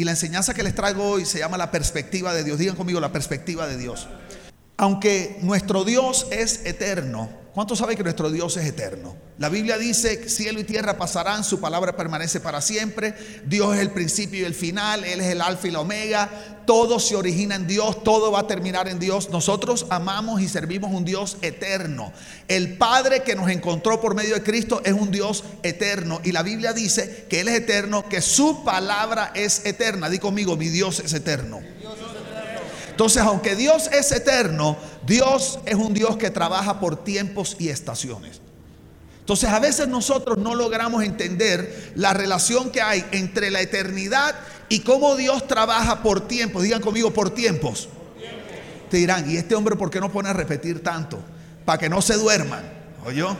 Y la enseñanza que les traigo hoy se llama la perspectiva de Dios. Digan conmigo la perspectiva de Dios. Aunque nuestro Dios es eterno, ¿cuántos saben que nuestro Dios es eterno? La Biblia dice, cielo y tierra pasarán, su palabra permanece para siempre, Dios es el principio y el final, Él es el alfa y la omega, todo se origina en Dios, todo va a terminar en Dios. Nosotros amamos y servimos un Dios eterno. El Padre que nos encontró por medio de Cristo es un Dios eterno y la Biblia dice que Él es eterno, que su palabra es eterna. Di conmigo, mi Dios es eterno. Entonces, aunque Dios es eterno, Dios es un Dios que trabaja por tiempos y estaciones. Entonces, a veces nosotros no logramos entender la relación que hay entre la eternidad y cómo Dios trabaja por tiempos. Digan conmigo, por tiempos. Te dirán, ¿y este hombre por qué no pone a repetir tanto? Para que no se duerman. ¿Oyó?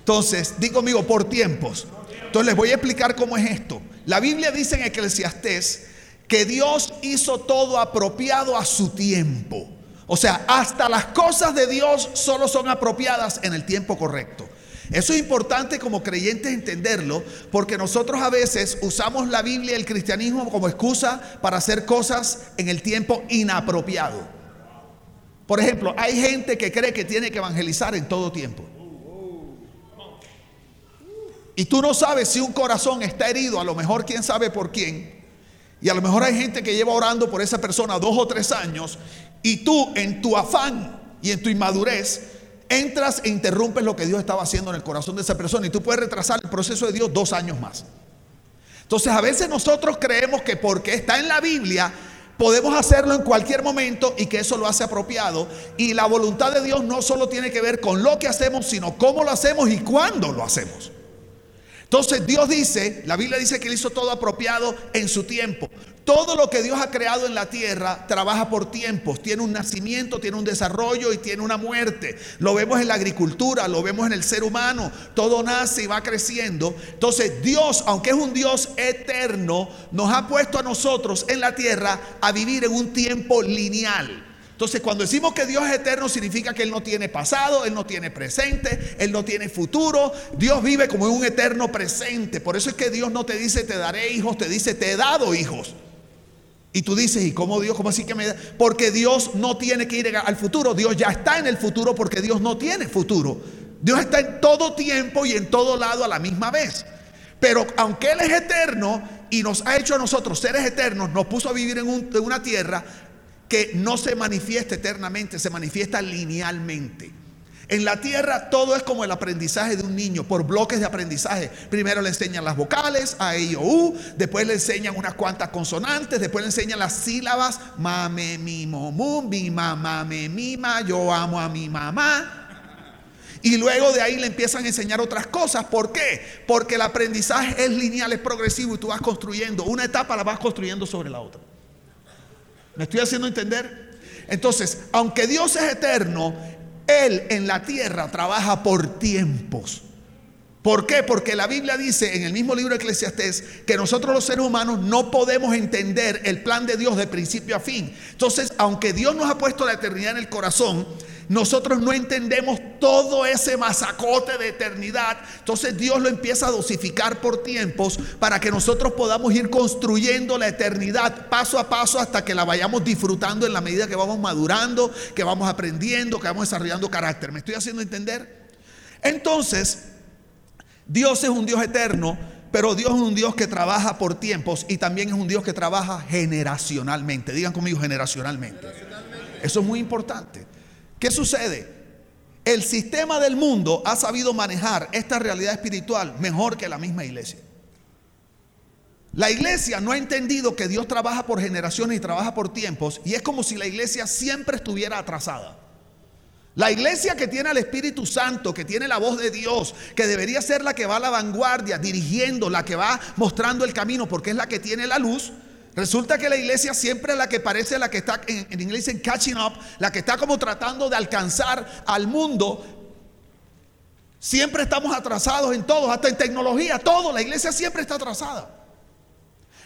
Entonces, di conmigo, por tiempos. Entonces, les voy a explicar cómo es esto. La Biblia dice en Eclesiastés que Dios hizo todo apropiado a su tiempo. O sea, hasta las cosas de Dios solo son apropiadas en el tiempo correcto. Eso es importante como creyentes entenderlo, porque nosotros a veces usamos la Biblia y el cristianismo como excusa para hacer cosas en el tiempo inapropiado. Por ejemplo, hay gente que cree que tiene que evangelizar en todo tiempo. Y tú no sabes si un corazón está herido, a lo mejor quién sabe por quién, y a lo mejor hay gente que lleva orando por esa persona dos o tres años y tú en tu afán y en tu inmadurez entras e interrumpes lo que Dios estaba haciendo en el corazón de esa persona y tú puedes retrasar el proceso de Dios dos años más. Entonces a veces nosotros creemos que porque está en la Biblia podemos hacerlo en cualquier momento y que eso lo hace apropiado. Y la voluntad de Dios no solo tiene que ver con lo que hacemos, sino cómo lo hacemos y cuándo lo hacemos. Entonces Dios dice, la Biblia dice que Él hizo todo apropiado en su tiempo. Todo lo que Dios ha creado en la tierra trabaja por tiempos. Tiene un nacimiento, tiene un desarrollo y tiene una muerte. Lo vemos en la agricultura, lo vemos en el ser humano. Todo nace y va creciendo. Entonces Dios, aunque es un Dios eterno, nos ha puesto a nosotros en la tierra a vivir en un tiempo lineal. Entonces, cuando decimos que Dios es eterno, significa que Él no tiene pasado, Él no tiene presente, Él no tiene futuro. Dios vive como en un eterno presente. Por eso es que Dios no te dice, te daré hijos, te dice, te he dado hijos. Y tú dices, ¿y cómo Dios? ¿Cómo así que me da? Porque Dios no tiene que ir al futuro. Dios ya está en el futuro porque Dios no tiene futuro. Dios está en todo tiempo y en todo lado a la misma vez. Pero aunque Él es eterno y nos ha hecho a nosotros seres eternos, nos puso a vivir en, en una tierra, que no se manifiesta eternamente, se manifiesta linealmente. En la tierra todo es como el aprendizaje de un niño, por bloques de aprendizaje. Primero le enseñan las vocales, A, I, O, U, después le enseñan unas cuantas consonantes, después le enseñan las sílabas, mame, mi, mo, mu, mi, mamá, me, mima, yo amo a mi mamá. Y luego de ahí le empiezan a enseñar otras cosas. ¿Por qué? Porque el aprendizaje es lineal, es progresivo y tú vas construyendo. Una etapa la vas construyendo sobre la otra. ¿Me estoy haciendo entender? Entonces, aunque Dios es eterno, Él en la tierra trabaja por tiempos. ¿Por qué? Porque la Biblia dice en el mismo libro de Eclesiastés que nosotros los seres humanos no podemos entender el plan de Dios de principio a fin. Entonces, aunque Dios nos ha puesto la eternidad en el corazón, nosotros no entendemos todo ese masacote de eternidad. Entonces Dios lo empieza a dosificar por tiempos para que nosotros podamos ir construyendo la eternidad paso a paso hasta que la vayamos disfrutando en la medida que vamos madurando, que vamos aprendiendo, que vamos desarrollando carácter. ¿Me estoy haciendo entender? Entonces, Dios es un Dios eterno, pero Dios es un Dios que trabaja por tiempos y también es un Dios que trabaja generacionalmente. Digan conmigo generacionalmente. Eso es muy importante. ¿Qué sucede? El sistema del mundo ha sabido manejar esta realidad espiritual mejor que la misma iglesia. La iglesia no ha entendido que Dios trabaja por generaciones y trabaja por tiempos y es como si la iglesia siempre estuviera atrasada. La iglesia que tiene al Espíritu Santo, que tiene la voz de Dios, que debería ser la que va a la vanguardia, dirigiendo, la que va mostrando el camino, porque es la que tiene la luz, Resulta que la iglesia siempre es la que parece la que está, en, inglés en catching up, la que está como tratando de alcanzar al mundo. Siempre estamos atrasados en todo, hasta en tecnología, todo. La iglesia siempre está atrasada.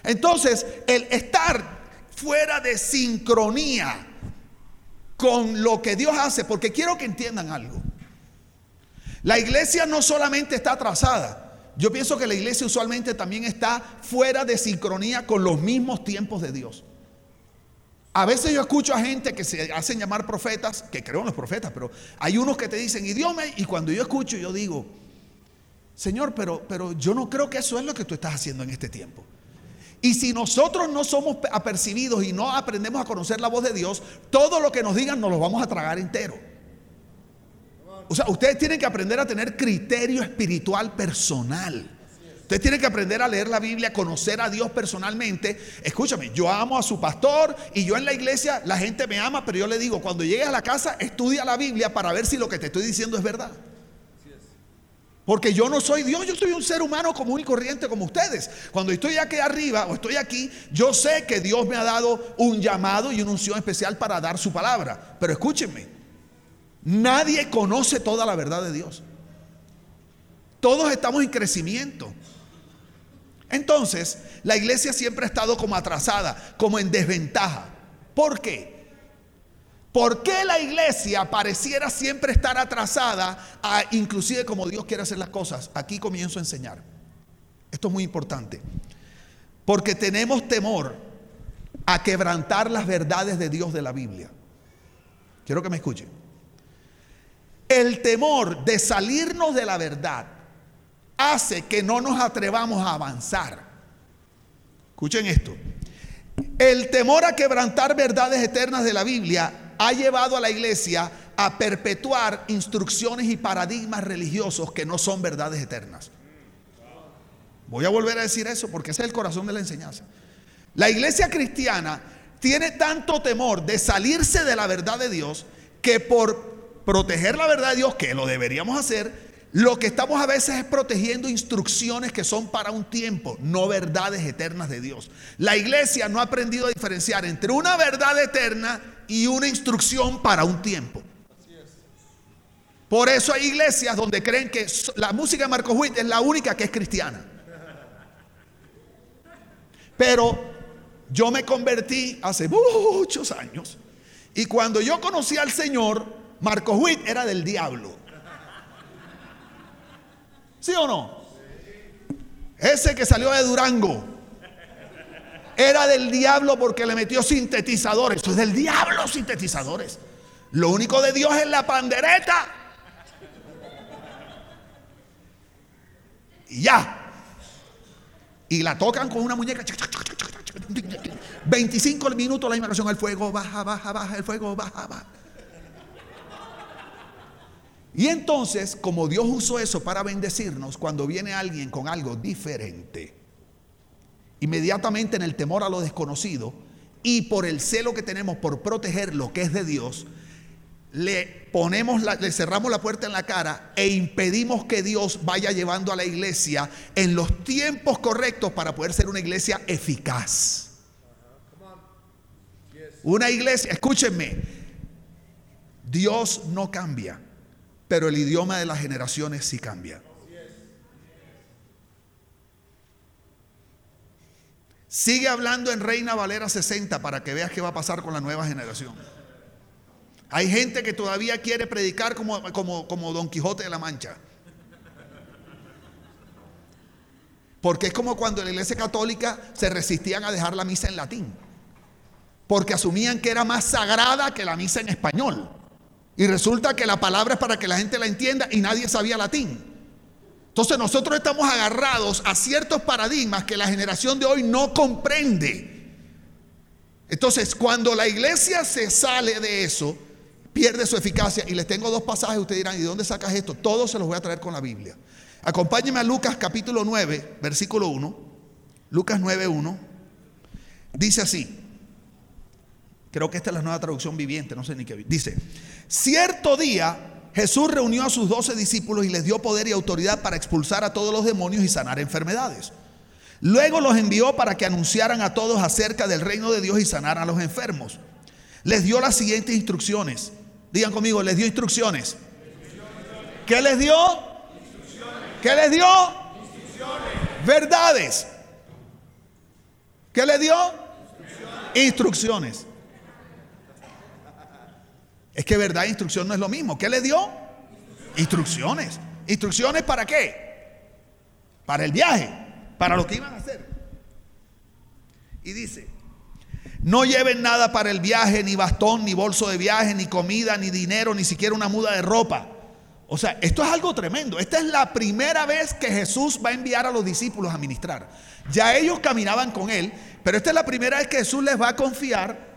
Entonces, el estar fuera de sincronía con lo que Dios hace, porque quiero que entiendan algo. La iglesia no solamente está atrasada, Yo pienso que la iglesia usualmente también está fuera de sincronía con los mismos tiempos de Dios. A veces yo escucho a gente que se hacen llamar profetas, que creo en los profetas, pero hay unos que te dicen idioma y cuando yo escucho yo digo, Señor, pero, pero yo no creo que eso es lo que tú estás haciendo en este tiempo. Y si nosotros no somos apercibidos y no aprendemos a conocer la voz de Dios, todo lo que nos digan nos lo vamos a tragar entero. O sea, ustedes tienen que aprender a tener criterio espiritual personal. Ustedes tienen que aprender a leer la Biblia, conocer a Dios personalmente. Escúchame, yo amo a su pastor y yo en la iglesia la gente me ama, pero yo le digo, cuando llegues a la casa, estudia la Biblia para ver si lo que te estoy diciendo es verdad. Porque yo no soy Dios, yo soy un ser humano común y corriente como ustedes. Cuando estoy aquí arriba o estoy aquí, yo sé que Dios me ha dado un llamado y una unción especial para dar su palabra. Pero escúchenme, nadie conoce toda la verdad de Dios. Todos estamos en crecimiento. Entonces, la iglesia siempre ha estado como atrasada, como en desventaja. ¿Por qué? ¿Por qué la iglesia pareciera siempre estar atrasada inclusive como Dios quiere hacer las cosas? Aquí comienzo a enseñar. Esto es muy importante. Porque tenemos temor a quebrantar las verdades de Dios de la Biblia. Quiero que me escuchen. El temor de salirnos de la verdad hace que no nos atrevamos a avanzar. Escuchen esto. El temor a quebrantar verdades eternas de la Biblia ha llevado a la iglesia a perpetuar instrucciones y paradigmas religiosos que no son verdades eternas. Voy a volver a decir eso porque ese es el corazón de la enseñanza. La iglesia cristiana tiene tanto temor de salirse de la verdad de Dios que por proteger la verdad de Dios, que lo deberíamos hacer, lo que estamos a veces es protegiendo instrucciones que son para un tiempo, no verdades eternas de Dios. La iglesia no ha aprendido a diferenciar entre una verdad eterna y una instrucción para un tiempo. Por eso hay iglesias donde creen que la música de Marcos Witt es la única que es cristiana. Pero yo me convertí hace muchos años y cuando yo conocí al Señor, Marcos Witt era del diablo. ¿Sí o no? Ese que salió de Durango era del diablo porque le metió sintetizadores. Esto es del diablo sintetizadores. Lo único de Dios es la pandereta. Y ya. Y la tocan con una muñeca. 25 minutos la inmersión. El fuego baja, baja, baja. El fuego baja, baja. Y entonces, como Dios usó eso para bendecirnos, cuando viene alguien con algo diferente, inmediatamente en el temor a lo desconocido y por el celo que tenemos por proteger lo que es de Dios, le ponemos le cerramos la puerta en la cara e impedimos que Dios vaya llevando a la iglesia en los tiempos correctos para poder ser una iglesia eficaz. Una iglesia, escúchenme, Dios no cambia, pero el idioma de las generaciones sí cambia. Sigue hablando en Reina Valera 60 para que veas qué va a pasar con la nueva generación. Hay gente que todavía quiere predicar como, como, como Don Quijote de la Mancha. Porque es como cuando en la iglesia católica se resistían a dejar la misa en latín. Porque asumían que era más sagrada que la misa en español. Y resulta que la palabra es para que la gente la entienda y nadie sabía latín. Entonces nosotros estamos agarrados a ciertos paradigmas que la generación de hoy no comprende. Entonces cuando la iglesia se sale de eso, pierde su eficacia. Y les tengo dos pasajes, ustedes dirán, ¿y de dónde sacas esto? Todos se los voy a traer con la Biblia. Acompáñenme a Lucas capítulo 9, versículo 1. Lucas 9, 1. Dice así. Creo que esta es la nueva traducción viviente, no sé ni qué. Dice, cierto día Jesús reunió a sus doce discípulos y les dio poder y autoridad para expulsar a todos los demonios y sanar enfermedades. Luego los envió para que anunciaran a todos acerca del reino de Dios y sanaran a los enfermos. Les dio las siguientes instrucciones. Digan conmigo, les dio instrucciones. ¿Qué les dio? ¿Qué les dio? Verdades. ¿Qué les dio? Instrucciones. Es que verdad instrucción no es lo mismo. ¿Qué le dio? Instrucciones. ¿Instrucciones para qué? para el viaje, para lo que iban a hacer. Y dice, no lleven nada para el viaje, ni bastón, ni bolso de viaje, ni comida, ni dinero, ni siquiera una muda de ropa. O sea, esto es algo tremendo. Esta es la primera vez que Jesús va a enviar a los discípulos a ministrar. Ya ellos caminaban con él, pero esta es la primera vez que Jesús les va a confiar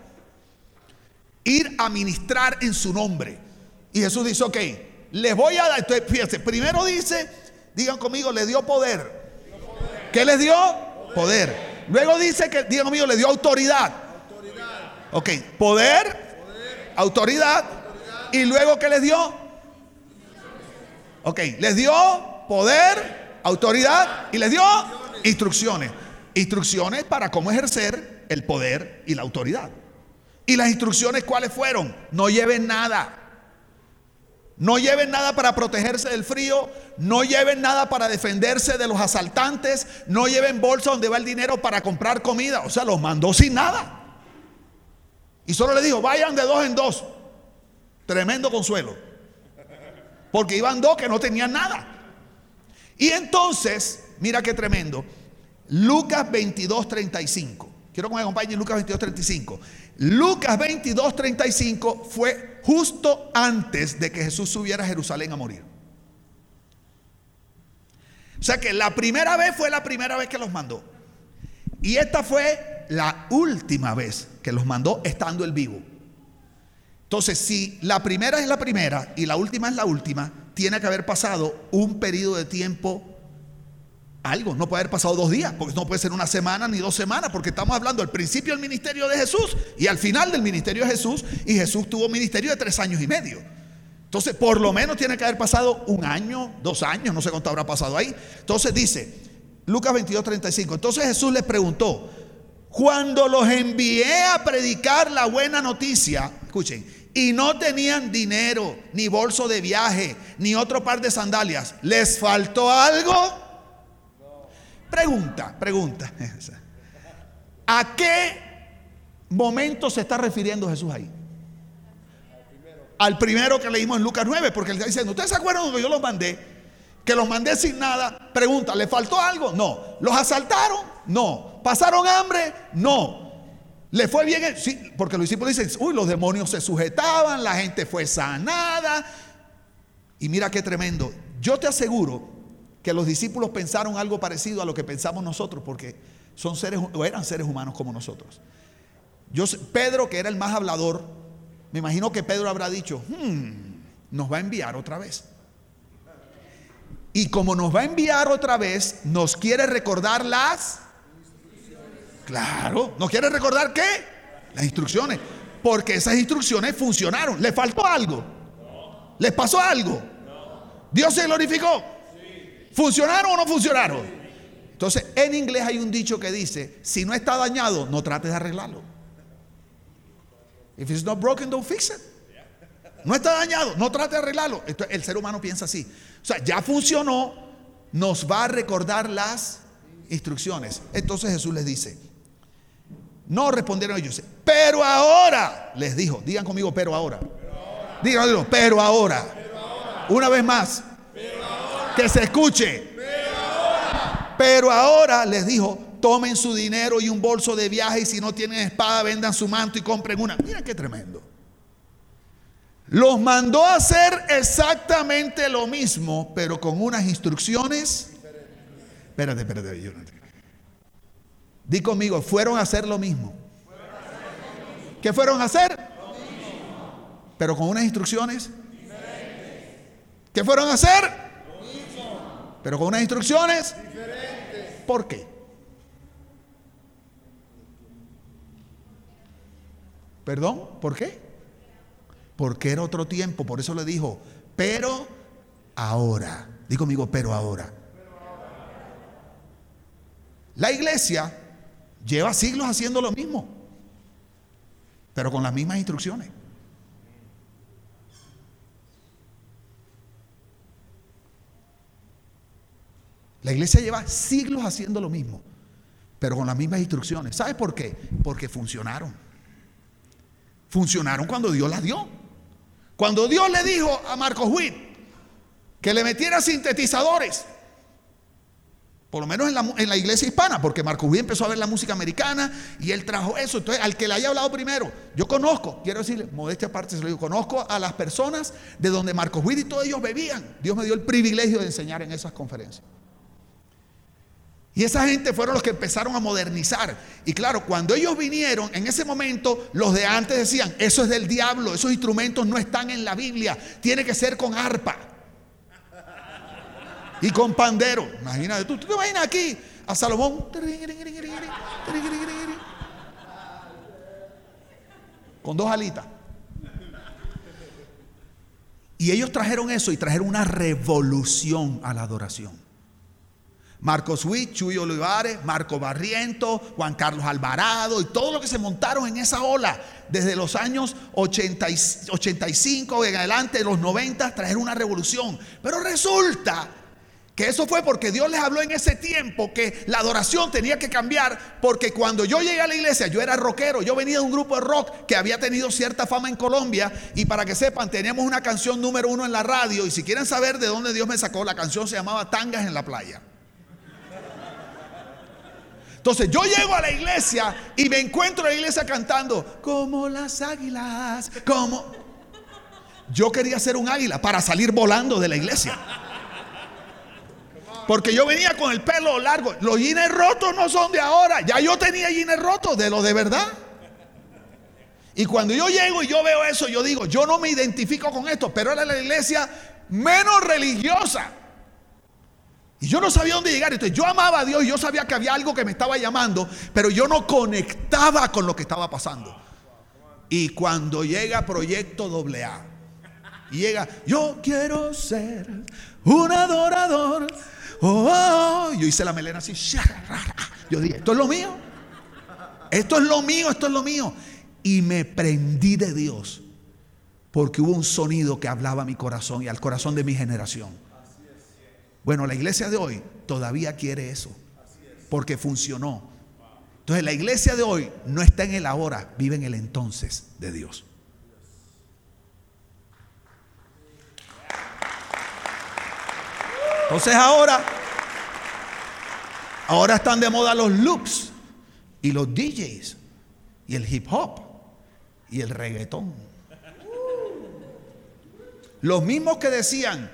ir a ministrar en su nombre. Y Jesús dice, ok, les voy a dar, fíjense, primero dice, digan conmigo, le dio poder. ¿Qué les dio? Poder. Luego dice que, digan conmigo, le dio autoridad. Ok, poder, autoridad. Y luego que les dio? Ok, les dio poder, autoridad y les dio instrucciones. Instrucciones para cómo ejercer el poder y la autoridad. ¿Y las instrucciones cuáles fueron? No lleven nada. No lleven nada para protegerse del frío, no lleven nada para defenderse de los asaltantes, no lleven bolsa donde va el dinero para comprar comida. O sea, los mandó sin nada. Y solo le dijo, vayan de dos en dos. Tremendo consuelo. Porque iban dos que no tenían nada. Y entonces, mira qué tremendo. Lucas 22, 35. Quiero que me acompañen Lucas 22, 35. Lucas 22, 35 fue justo antes de que Jesús subiera a Jerusalén a morir. O sea que la primera vez fue la primera vez que los mandó. Y esta fue la última vez que los mandó estando el vivo. Entonces, si la primera es la primera y la última es la última, tiene que haber pasado un periodo de tiempo algo. No puede haber pasado dos días, porque no puede ser una semana ni dos semanas, porque estamos hablando al principio del ministerio de Jesús y al final del ministerio de Jesús, y Jesús tuvo un ministerio de tres años y medio. Entonces, por lo menos tiene que haber pasado un año, dos años, no sé cuánto habrá pasado ahí. Entonces dice, Lucas 22, 35. Entonces Jesús les preguntó, cuando los envié a predicar la buena noticia, escuchen, y no tenían dinero, ni bolso de viaje, ni otro par de sandalias, ¿les faltó algo? Pregunta, pregunta. ¿A qué momento se está refiriendo Jesús ahí? Al primero que leímos en Lucas 9, porque él está diciendo, ¿ustedes se acuerdan cuando yo los mandé? Que los mandé sin nada. Pregunta, ¿le faltó algo? No. ¿Los asaltaron? No. ¿Pasaron hambre? No. ¿Le fue bien? Sí, porque los discípulos dicen, uy, los demonios se sujetaban, la gente fue sanada. Y mira qué tremendo. Yo te aseguro que los discípulos pensaron algo parecido a lo que pensamos nosotros, porque son seres o eran seres humanos como nosotros. Yo, Pedro, que era el más hablador, me imagino que Pedro habrá dicho, hmm, nos va a enviar otra vez. Y como nos va a enviar otra vez, nos quiere recordar las... Claro, nos quiere recordar qué? Las instrucciones. Porque esas instrucciones funcionaron. ¿Le faltó algo? ¿Les pasó algo? ¿Dios se glorificó? ¿Funcionaron o no funcionaron? Entonces, en inglés hay un dicho que dice, si no está dañado, no trates de arreglarlo. If it's not broken, don't fix it. No está dañado, no trate de arreglarlo. el ser humano piensa así. O sea, ya funcionó, nos va a recordar las instrucciones. Entonces Jesús les dice, no respondieron ellos, pero ahora les dijo, digan conmigo, pero ahora. Digan, pero ahora. Una vez más, que se escuche. Pero ahora les dijo, tomen su dinero y un bolso de viaje y si no tienen espada, vendan su manto y compren una. Mira qué tremendo. Los mandó a hacer exactamente lo mismo, pero con unas instrucciones. Espérate, espérate. Di conmigo, fueron a hacer lo mismo. ¿Qué fueron a hacer? Pero con unas instrucciones. ¿Qué fueron a hacer? Pero con unas instrucciones diferentes. ¿Por qué? ¿Perdón? ¿Por qué? Porque era otro tiempo, por eso le dijo, pero ahora. Digo conmigo, pero ahora. La iglesia lleva siglos haciendo lo mismo, pero con las mismas instrucciones. La iglesia lleva siglos haciendo lo mismo, pero con las mismas instrucciones. ¿Sabes por qué? Porque funcionaron. Funcionaron cuando Dios las dio. Cuando Dios le dijo a Marcos Witt que le metiera sintetizadores por lo menos en la, iglesia hispana, porque Marcos Witt empezó a ver la música americana y él trajo eso. Entonces, al que le haya hablado primero, yo conozco, quiero decirle, modestia aparte se lo digo, conozco a las personas de donde Marcos Witt y todos ellos bebían. Dios me dio el privilegio de enseñar en esas conferencias. Y esa gente fueron los que empezaron a modernizar. Y claro, cuando ellos vinieron, en ese momento los de antes decían, eso es del diablo, esos instrumentos no están en la Biblia, tiene que ser con arpa. Y con pandero. Imagínate, tú, te imaginas aquí a Salomón. Con dos alitas. Y ellos trajeron eso y trajeron una revolución a la adoración. Marcos Witt, Chuy Olivares, Marco Barriento, Juan Carlos Alvarado y todo lo que se montaron en esa ola desde los años 80, 85 en adelante, los 90, trajeron una revolución. Pero resulta que eso fue porque Dios les habló en ese tiempo que la adoración tenía que cambiar porque cuando yo llegué a la iglesia yo era rockero, yo venía de un grupo de rock que había tenido cierta fama en Colombia y para que sepan teníamos una canción número uno en la radio y si quieren saber de dónde Dios me sacó, la canción se llamaba Tangas en la playa. Entonces yo llego a la iglesia y me encuentro en la iglesia cantando como las águilas, como... Yo quería ser un águila para salir volando de la iglesia. Porque yo venía con el pelo largo. Los jeans rotos no son de ahora. Ya yo tenía jeans rotos de lo de verdad. Y cuando yo llego y yo veo eso, yo digo, yo no me identifico con esto, pero era la iglesia menos religiosa. Y yo no sabía dónde llegar. Entonces yo amaba a Dios y yo sabía que había algo que me estaba llamando, pero yo no conectaba con lo que estaba pasando. Y cuando llega Proyecto AA, y llega, yo quiero ser un adorador. Oh, oh, yo hice la melena así. Yo dije, esto es lo mío. Esto es lo mío, esto es lo mío. Y me prendí de Dios porque hubo un sonido que hablaba a mi corazón y al corazón de mi generación. Bueno, la iglesia de hoy todavía quiere eso, porque funcionó. Entonces la iglesia de hoy no está en el ahora, vive en el entonces de Dios. Entonces ahora, ahora están de moda los loops y los DJs y el hip hop y el reggaetón. Los mismos que decían,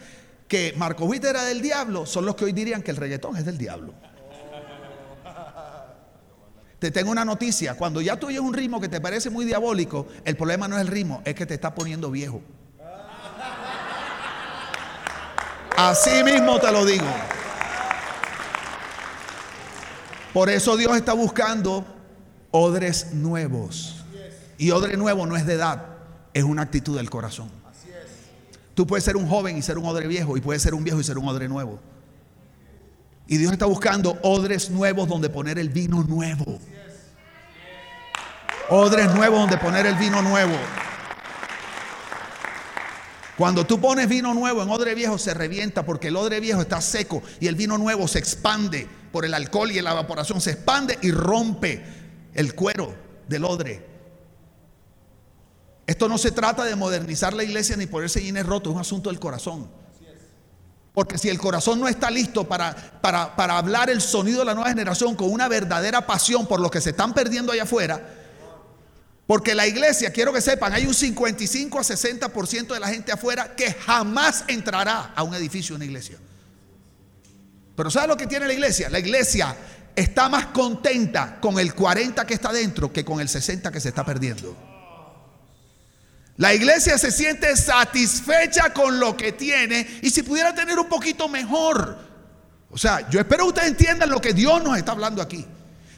que Marco Witt era del diablo son los que hoy dirían que el reggaetón es del diablo. Te tengo una noticia, cuando ya tú oyes un ritmo que te parece muy diabólico, el problema no es el ritmo, es que te está poniendo viejo. Así mismo te lo digo. Por eso Dios está buscando odres nuevos. Y odre nuevo no es de edad, es una actitud del corazón. Tú puedes ser un joven y ser un odre viejo, y puedes ser un viejo y ser un odre nuevo. Y Dios está buscando odres nuevos donde poner el vino nuevo. Odres nuevos donde poner el vino nuevo. Cuando tú pones vino nuevo en odre viejo se revienta porque el odre viejo está seco y el vino nuevo se expande por el alcohol y la evaporación. Se expande y rompe el cuero del odre. Esto no se trata de modernizar la iglesia ni ponerse jeans rotos, es un asunto del corazón. Porque si el corazón no está listo para, para, para, hablar el sonido de la nueva generación con una verdadera pasión por lo que se están perdiendo allá afuera, porque la iglesia, quiero que sepan, hay un 55 a 60% de la gente afuera que jamás entrará a un edificio, una iglesia. Pero ¿sabe lo que tiene la iglesia? La iglesia está más contenta con el 40 que está dentro que con el 60 que se está perdiendo. La iglesia se siente satisfecha con lo que tiene y si pudiera tener un poquito mejor. O sea, yo espero que ustedes entiendan lo que Dios nos está hablando aquí.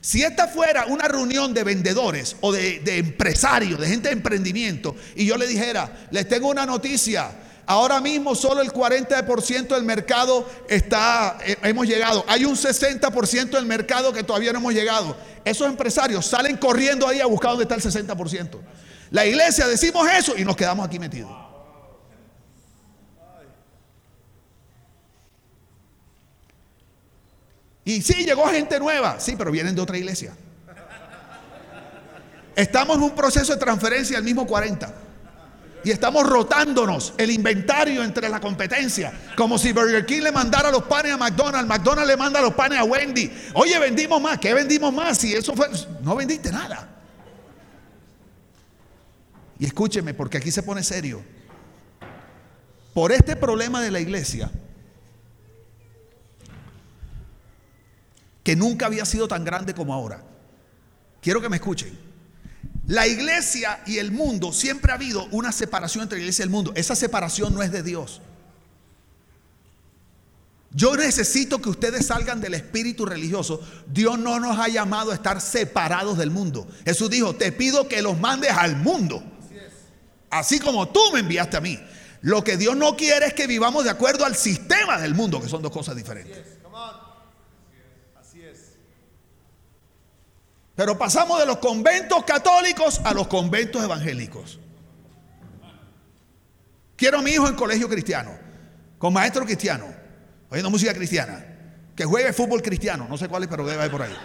Si esta fuera una reunión de vendedores o de, empresarios, de gente de emprendimiento, y yo le dijera, les tengo una noticia, ahora mismo solo el 40% del mercado está, eh, hemos llegado, hay un 60% del mercado que todavía no hemos llegado. Esos empresarios salen corriendo ahí a buscar dónde está el 60%. La iglesia decimos eso y nos quedamos aquí metidos. Y sí, llegó gente nueva, sí, pero vienen de otra iglesia. Estamos en un proceso de transferencia al mismo 40. Y estamos rotándonos el inventario entre la competencia. Como si Burger King le mandara los panes a McDonald's, McDonald's le manda los panes a Wendy. Oye, vendimos más. ¿Qué vendimos más? Si eso fue. No vendiste nada. Y escúcheme, porque aquí se pone serio. Por este problema de la iglesia, que nunca había sido tan grande como ahora. Quiero que me escuchen. La iglesia y el mundo, siempre ha habido una separación entre la iglesia y el mundo. Esa separación no es de Dios. Yo necesito que ustedes salgan del espíritu religioso. Dios no nos ha llamado a estar separados del mundo. Jesús dijo, te pido que los mandes al mundo. Así como tú me enviaste a mí. Lo que Dios no quiere es que vivamos de acuerdo al sistema del mundo, que son dos cosas diferentes. Pero pasamos de los conventos católicos a los conventos evangélicos. Quiero a mi hijo en colegio cristiano, con maestro cristiano, oyendo música cristiana, que juegue fútbol cristiano, no sé cuál es, pero debe ir por ahí.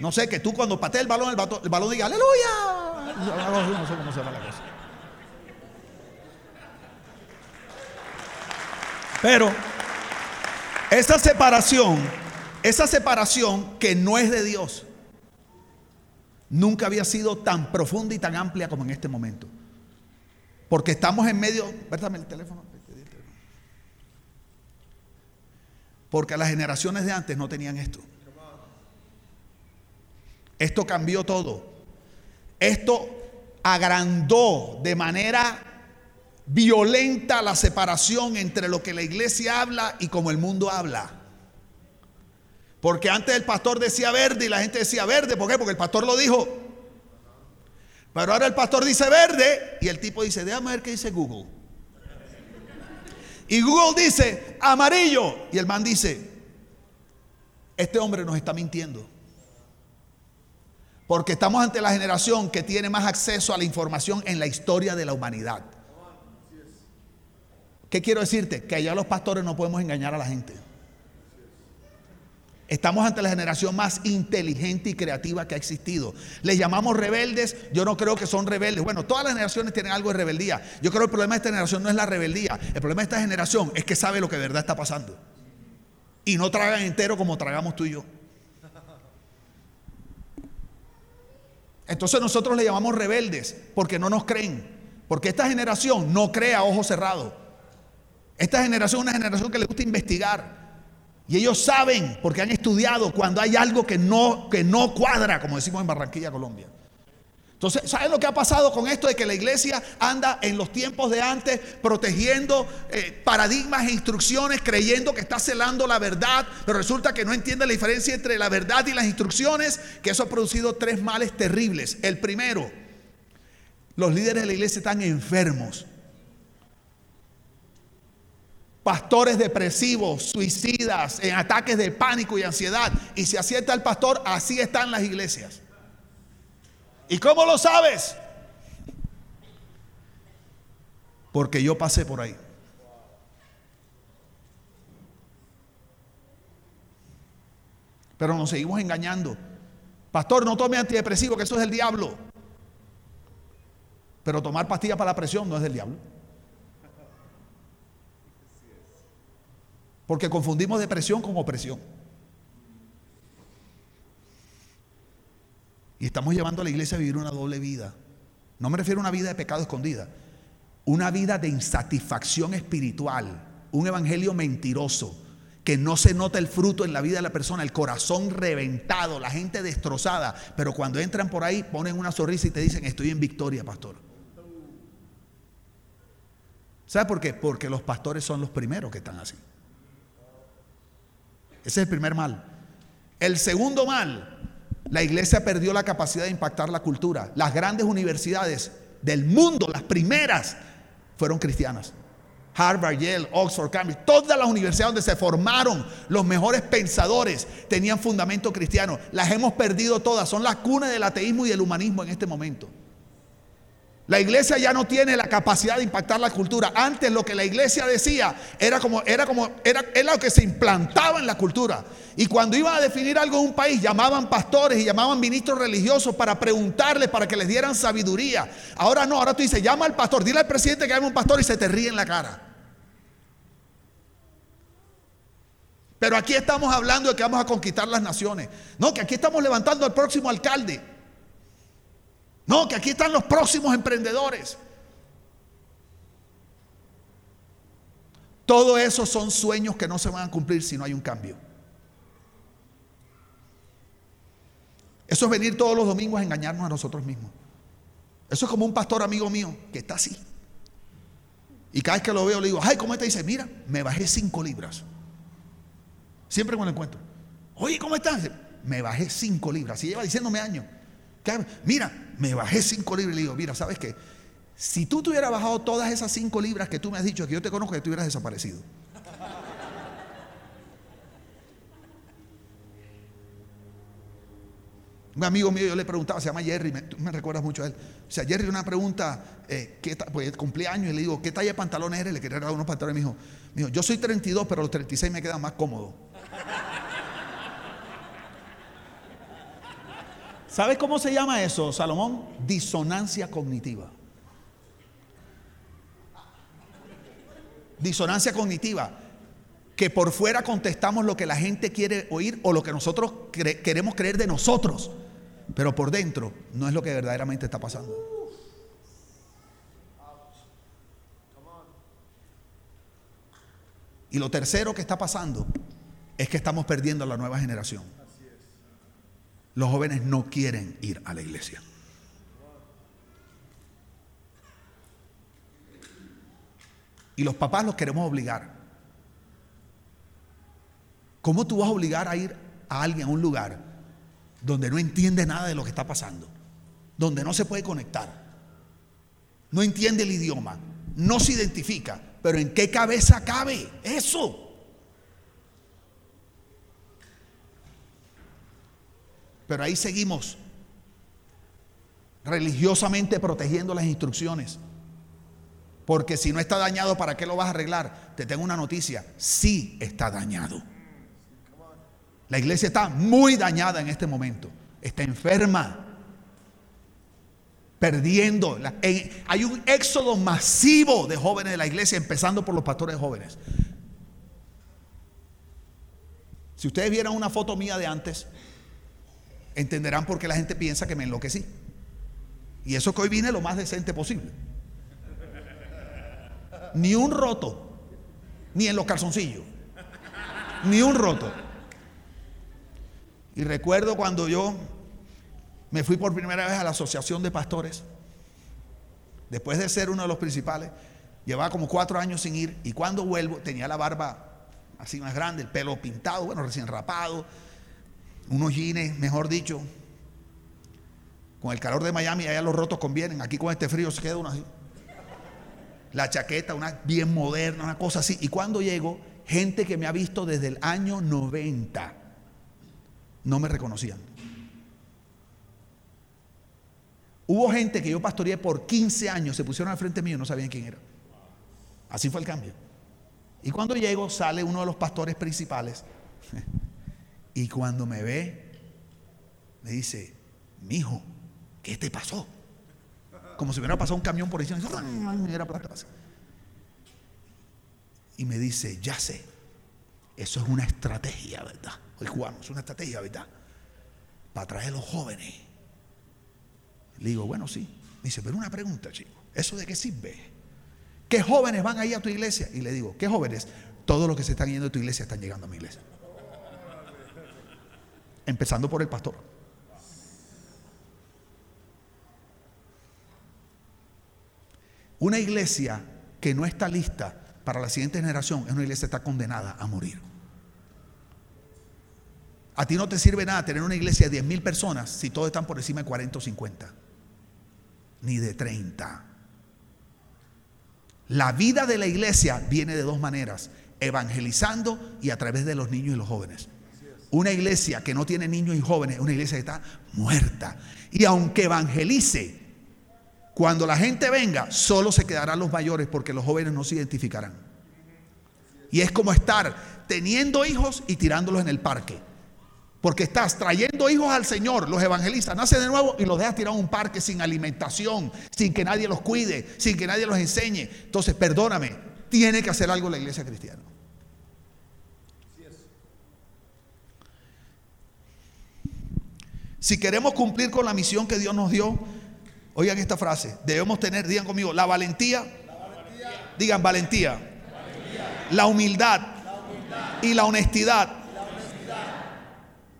No sé, que tú cuando patees el balón, el balón, diga, aleluya. No sé cómo la cosa. Pero esa separación esa separación que no es de Dios nunca había sido tan profunda y tan amplia como en este momento. Porque estamos en medio, el teléfono. Porque las generaciones de antes no tenían esto. Esto cambió todo. Esto agrandó de manera violenta la separación entre lo que la iglesia habla y como el mundo habla. Porque antes el pastor decía verde y la gente decía verde. ¿Por qué? Porque el pastor lo dijo. Pero ahora el pastor dice verde y el tipo dice, déjame ver qué dice Google. Y Google dice amarillo. Y el man dice, este hombre nos está mintiendo. Porque estamos ante la generación que tiene más acceso a la información en la historia de la humanidad. ¿Qué quiero decirte? Que allá los pastores no podemos engañar a la gente. Estamos ante la generación más inteligente y creativa que ha existido. Les llamamos rebeldes, yo no creo que son rebeldes. Bueno, todas las generaciones tienen algo de rebeldía. Yo creo que el problema de esta generación no es la rebeldía. El problema de esta generación es que sabe lo que de verdad está pasando. Y no tragan entero como tragamos tú y yo. Entonces nosotros le llamamos rebeldes porque no nos creen. Porque esta generación no cree a ojos cerrados. Esta generación es una generación que le gusta investigar. Y ellos saben, porque han estudiado, cuando hay algo que no, que no cuadra, como decimos en Barranquilla, Colombia. Entonces, ¿saben lo que ha pasado con esto de que la iglesia anda en los tiempos de antes protegiendo eh, paradigmas e instrucciones, creyendo que está celando la verdad, pero resulta que no entiende la diferencia entre la verdad y las instrucciones? Que eso ha producido tres males terribles. El primero, los líderes de la iglesia están enfermos pastores depresivos, suicidas, en ataques de pánico y ansiedad. Y si acierta el pastor, así están las iglesias. ¿Y cómo lo sabes? Porque yo pasé por ahí. Pero nos seguimos engañando. Pastor, no tome antidepresivo, que eso es del diablo. Pero tomar pastillas para la presión no es del diablo. Porque confundimos depresión con opresión. Y estamos llevando a la iglesia a vivir una doble vida. No me refiero a una vida de pecado escondida. Una vida de insatisfacción espiritual. Un evangelio mentiroso. Que no se nota el fruto en la vida de la persona. El corazón reventado. La gente destrozada. Pero cuando entran por ahí ponen una sonrisa y te dicen estoy en victoria, pastor. ¿Sabe por qué? Porque los pastores son los primeros que están así. Ese es el primer mal. El segundo mal, la iglesia perdió la capacidad de impactar la cultura. Las grandes universidades del mundo, las primeras, fueron cristianas. Harvard, Yale, Oxford, Cambridge, todas las universidades donde se formaron los mejores pensadores tenían fundamento cristiano. Las hemos perdido todas, son las cunas del ateísmo y del humanismo en este momento. La iglesia ya no tiene la capacidad de impactar la cultura. Antes lo que la iglesia decía era como era como era, lo que se implantaba en la cultura. Y cuando iban a definir algo en un país, llamaban pastores y llamaban ministros religiosos para preguntarles, para que les dieran sabiduría. Ahora no, ahora tú dices, llama al pastor, dile al presidente que llame un pastor y se te ríe en la cara. Pero aquí estamos hablando de que vamos a conquistar las naciones. No, que aquí estamos levantando al próximo alcalde. No, que aquí están los próximos emprendedores. Todo eso son sueños que no se van a cumplir si no hay un cambio. Eso es venir todos los domingos a engañarnos a nosotros mismos. Eso es como un pastor amigo mío que está así. Y cada vez que lo veo le digo, ay, ¿cómo te dice? Mira, me bajé cinco libras. Siempre lo encuentro. Oye, ¿cómo estás? Me bajé cinco libras. Y lleva diciéndome años. Mira, me bajé cinco libras y le digo, mira, ¿sabes qué? Si tú te hubieras bajado todas esas cinco libras que tú me has dicho que yo te conozco, que tú hubieras desaparecido. Un amigo mío, yo le preguntaba, se llama Jerry, me, me recuerdas mucho a él. O sea, Jerry, una pregunta, eh, ¿qué pues cumpleaños, y le digo, ¿qué talla de pantalones eres? Le quería dar unos pantalones, me dijo, me dijo, yo soy 32, pero los 36 me quedan más cómodos. ¿Sabes cómo se llama eso, Salomón? Disonancia cognitiva. Disonancia cognitiva. Que por fuera contestamos lo que la gente quiere oír o lo que nosotros queremos creer de nosotros. Pero por dentro no es lo que verdaderamente está pasando. Y lo tercero que está pasando es que estamos perdiendo a la nueva generación los jóvenes no quieren ir a la iglesia. Y los papás los queremos obligar. ¿Cómo tú vas a obligar a ir a alguien a un lugar donde no entiende nada de lo que está pasando? Donde no se puede conectar. No entiende el idioma. No se identifica. Pero ¿en qué cabeza cabe eso? Pero ahí seguimos religiosamente protegiendo las instrucciones. Porque si no está dañado, ¿para qué lo vas a arreglar? Te tengo una noticia, sí está dañado. La iglesia está muy dañada en este momento. Está enferma. Perdiendo. hay un éxodo masivo de jóvenes de la iglesia, empezando por los pastores jóvenes. Si ustedes vieran una foto mía de antes, entenderán por qué la gente piensa que me enloquecí. Y eso que hoy vine lo más decente posible. Ni un roto, ni en los calzoncillos, ni un roto. Y recuerdo cuando yo me fui por primera vez a la asociación de pastores, después de ser uno de los principales, llevaba como cuatro años sin ir y cuando vuelvo tenía la barba así más grande, el pelo pintado, bueno, recién rapado, unos jeans, mejor dicho. Con el calor de Miami, allá los rotos convienen. Aquí con este frío se queda uno así. La chaqueta, una bien moderna, una cosa así. Y cuando llego, gente que me ha visto desde el año 90, no me reconocían. Hubo gente que yo pastoreé por 15 años, se pusieron al frente mío y no sabían quién era. Así fue el cambio. Y cuando llego, sale uno de los pastores principales y cuando me ve, me dice, mi hijo, ¿qué te pasó? Como si hubiera pasado un camión por encima. Y me dice, ya sé, eso es una estrategia, ¿verdad? Hoy jugamos, es una estrategia, ¿verdad? Para traer a los jóvenes. Le digo, bueno, sí. Me dice, pero una pregunta, chico, ¿eso de qué sirve? ¿Qué jóvenes van ahí a tu iglesia? Y le digo, ¿qué jóvenes? Todos los que se están yendo a tu iglesia están llegando a mi iglesia empezando por el pastor. Una iglesia que no está lista para la siguiente generación es una iglesia que está condenada a morir. A ti no te sirve nada tener una iglesia de 10 mil personas si todos están por encima de 40 o 50, ni de 30. La vida de la iglesia viene de dos maneras, evangelizando y a través de los niños y los jóvenes. Una iglesia que no tiene niños y jóvenes es una iglesia que está muerta. Y aunque evangelice, Cuando la gente venga, solo se quedarán los mayores porque los jóvenes no se identificarán. Y es como estar teniendo hijos y tirándolos en el parque. Porque estás trayendo hijos al Señor, los evangelistas, nace de nuevo y los dejas tirados en un parque sin alimentación, sin que nadie los cuide, sin que nadie los enseñe. Entonces, perdóname, tiene que hacer algo la iglesia cristiana. Si queremos cumplir con la misión que Dios nos dio, oigan esta frase, debemos tener, digan conmigo, la valentía, digan valentía, La, humildad, y la honestidad,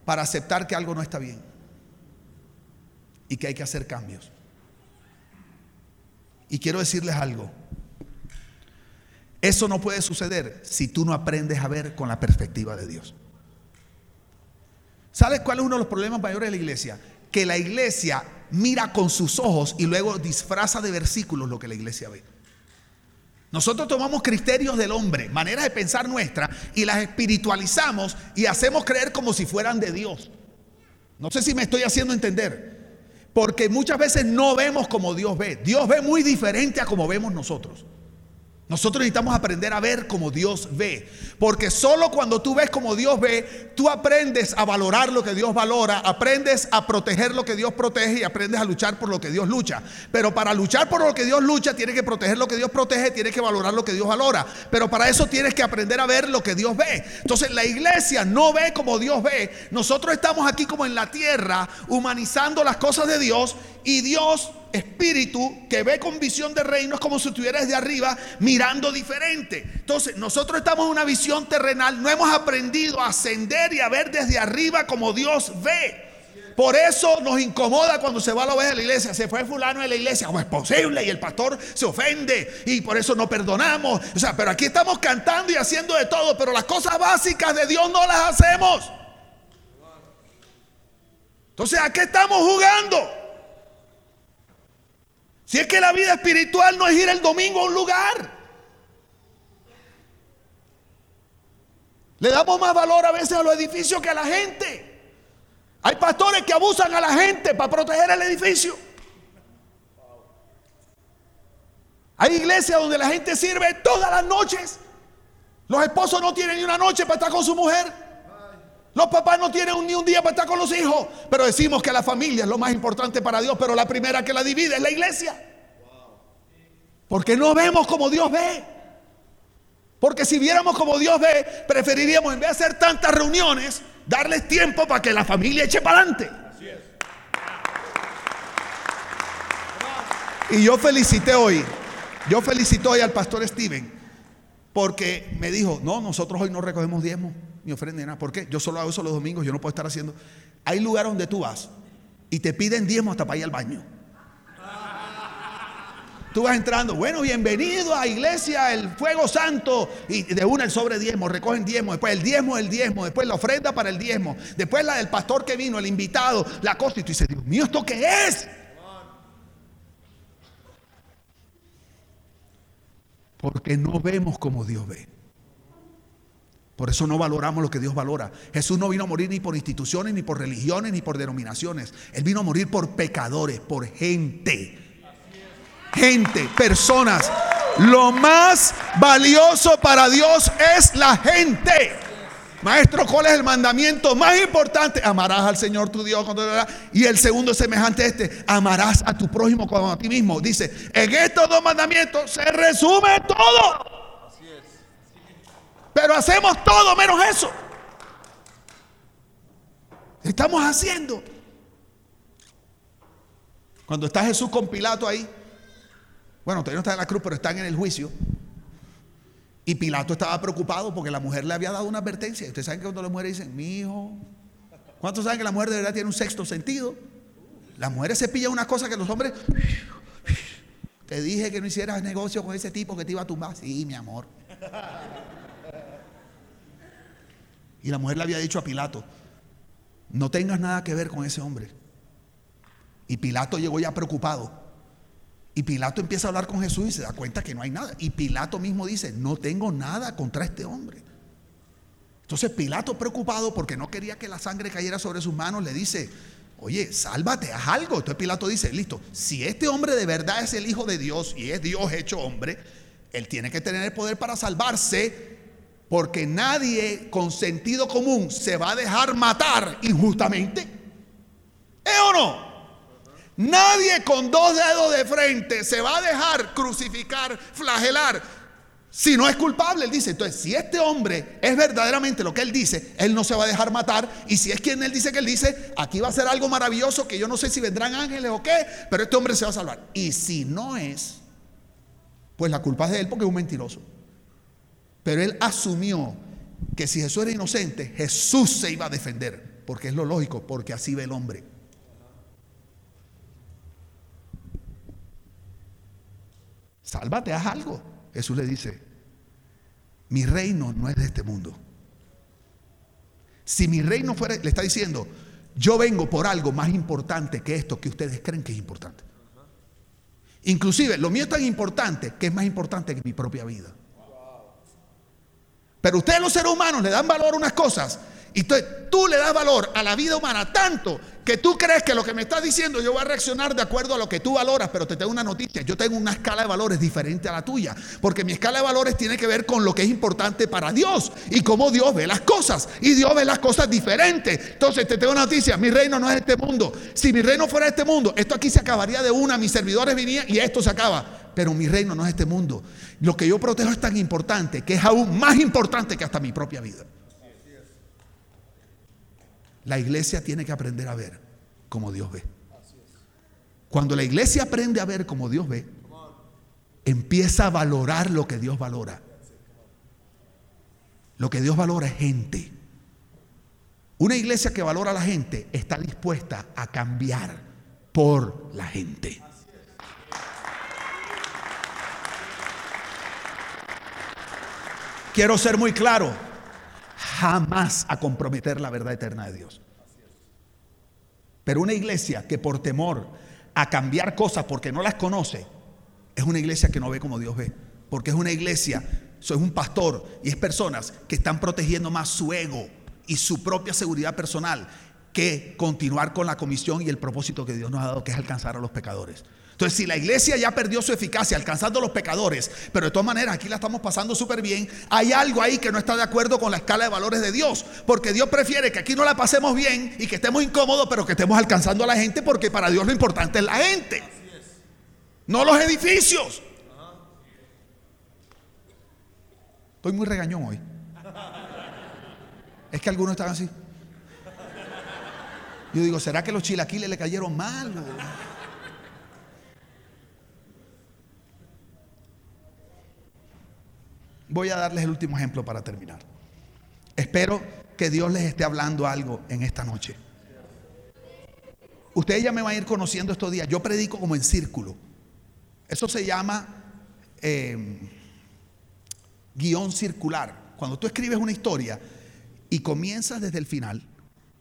para aceptar que algo no está bien y que hay que hacer cambios. Y quiero decirles algo, eso no puede suceder si tú no aprendes a ver con la perspectiva de Dios. ¿Sabes cuál es uno de los problemas mayores de la iglesia? Que la iglesia mira con sus ojos y luego disfraza de versículos lo que la iglesia ve. Nosotros tomamos criterios del hombre, maneras de pensar nuestra, y las espiritualizamos y hacemos creer como si fueran de Dios. No sé si me estoy haciendo entender, porque muchas veces no vemos como Dios ve. Dios ve muy diferente a como vemos nosotros. Nosotros necesitamos aprender a ver como Dios ve. Porque solo cuando tú ves como Dios ve, tú aprendes a valorar lo que Dios valora, aprendes a proteger lo que Dios protege y aprendes a luchar por lo que Dios lucha. Pero para luchar por lo que Dios lucha, tienes que proteger lo que Dios protege, tienes que valorar lo que Dios valora. Pero para eso tienes que aprender a ver lo que Dios ve. Entonces la iglesia no ve como Dios ve. Nosotros estamos aquí como en la tierra, humanizando las cosas de Dios y Dios espíritu que ve con visión de reino es como si estuviera desde arriba mirando diferente. Entonces, nosotros estamos en una visión terrenal, no hemos aprendido a ascender y a ver desde arriba como Dios ve. Por eso nos incomoda cuando se va a la oveja de la iglesia. Se fue fulano de la iglesia. ¿Cómo es posible? Y el pastor se ofende. Y por eso no perdonamos. O sea, pero aquí estamos cantando y haciendo de todo. Pero las cosas básicas de Dios no las hacemos. Entonces, ¿a qué estamos jugando? Si es que la vida espiritual no es ir el domingo a un lugar. Le damos más valor a veces a los edificios que a la gente. Hay pastores que abusan a la gente para proteger el edificio. Hay iglesias donde la gente sirve todas las noches. Los esposos no tienen ni una noche para estar con su mujer. Los papás no tienen ni un día para estar con los hijos, pero decimos que la familia es lo más importante para Dios, pero la primera que la divide es la iglesia. Porque no vemos como Dios ve. Porque si viéramos como Dios ve, preferiríamos en vez de hacer tantas reuniones, darles tiempo para que la familia eche para adelante. Y yo felicité hoy, yo felicité hoy al pastor Steven, porque me dijo, no, nosotros hoy no recogemos diezmo ni ofrenda nada. ¿Por qué? Yo solo hago eso los domingos, yo no puedo estar haciendo. Hay lugares donde tú vas y te piden diezmo hasta para ir al baño. Tú vas entrando, bueno, bienvenido a iglesia, el fuego santo. Y de una el sobre diezmo, recogen diezmo, después el diezmo, el diezmo, después la ofrenda para el diezmo, después la del pastor que vino, el invitado, la cosa. Y tú dices, Dios mío, ¿esto qué es? Porque no vemos como Dios ve. Por eso no valoramos lo que Dios valora. Jesús no vino a morir ni por instituciones, ni por religiones, ni por denominaciones. Él vino a morir por pecadores, por gente. Gente, personas. Lo más valioso para Dios es la gente. Maestro, ¿cuál es el mandamiento más importante? Amarás al Señor tu Dios. Y el segundo semejante a este, amarás a tu prójimo como a ti mismo. Dice, en estos dos mandamientos se resume todo. Pero hacemos todo menos eso. Estamos haciendo. Cuando está Jesús con Pilato ahí, bueno, todavía no está en la cruz, pero están en el juicio. Y Pilato estaba preocupado porque la mujer le había dado una advertencia. Ustedes saben que cuando las mujeres dicen, mi hijo, ¿cuántos saben que la mujer de verdad tiene un sexto sentido? Las mujeres se pillan una cosa que los hombres. Te dije que no hicieras negocio con ese tipo que te iba a tumbar. Sí, mi amor. Y la mujer le había dicho a Pilato, no tengas nada que ver con ese hombre. Y Pilato llegó ya preocupado. Y Pilato empieza a hablar con Jesús y se da cuenta que no hay nada. Y Pilato mismo dice, no tengo nada contra este hombre. Entonces Pilato preocupado porque no quería que la sangre cayera sobre sus manos, le dice, Oye, sálvate, haz algo. Entonces Pilato dice, listo, si este hombre de verdad es el Hijo de Dios y es Dios hecho hombre, él tiene que tener el poder para salvarse, porque nadie con sentido común se va a dejar matar injustamente. ¿Eh o no? Nadie con dos dedos de frente se va a dejar crucificar, flagelar, si no es culpable, él dice, entonces si este hombre es verdaderamente lo que él dice, él no se va a dejar matar. Y si es quien él dice que él dice, aquí va a ser algo maravilloso que yo no sé si vendrán ángeles o qué, pero este hombre se va a salvar. Y si no es, pues la culpa es de él porque es un mentiroso. Pero él asumió que si Jesús era inocente, Jesús se iba a defender, porque es lo lógico, porque así ve el hombre. Sálvate, haz algo. Jesús le dice, mi reino no es de este mundo. Si mi reino fuera, le está diciendo, yo vengo por algo más importante que esto que ustedes creen que es importante. Inclusive, lo mío es tan importante que es más importante que mi propia vida. Pero ustedes los seres humanos le dan valor a unas cosas y tú le das valor a la vida humana tanto que tú crees que lo que me estás diciendo yo voy a reaccionar de acuerdo a lo que tú valoras, pero te tengo una noticia, yo tengo una escala de valores diferente a la tuya, porque mi escala de valores tiene que ver con lo que es importante para Dios y cómo Dios ve las cosas, y Dios ve las cosas diferentes. Entonces te tengo una noticia, mi reino no es este mundo. Si mi reino fuera este mundo, esto aquí se acabaría de una, mis servidores venían y esto se acaba. Pero mi reino no es este mundo. Lo que yo protejo es tan importante que es aún más importante que hasta mi propia vida. La iglesia tiene que aprender a ver como Dios ve. Cuando la iglesia aprende a ver como Dios ve, empieza a valorar lo que Dios valora. Lo que Dios valora es gente. Una iglesia que valora a la gente está dispuesta a cambiar por la gente. Quiero ser muy claro jamás a comprometer la verdad eterna de Dios. Pero una iglesia que por temor a cambiar cosas porque no las conoce, es una iglesia que no ve como Dios ve. Porque es una iglesia, soy un pastor y es personas que están protegiendo más su ego y su propia seguridad personal que continuar con la comisión y el propósito que Dios nos ha dado, que es alcanzar a los pecadores. Entonces, si la iglesia ya perdió su eficacia alcanzando a los pecadores, pero de todas maneras aquí la estamos pasando súper bien, hay algo ahí que no está de acuerdo con la escala de valores de Dios. Porque Dios prefiere que aquí no la pasemos bien y que estemos incómodos, pero que estemos alcanzando a la gente, porque para Dios lo importante es la gente, no los edificios. Estoy muy regañón hoy. Es que algunos están así. Yo digo, ¿será que los chilaquiles le cayeron mal? Voy a darles el último ejemplo para terminar. Espero que Dios les esté hablando algo en esta noche. Ustedes ya me van a ir conociendo estos días. Yo predico como en círculo. Eso se llama em, guion circular. Cuando tú escribes una historia y comienzas desde el final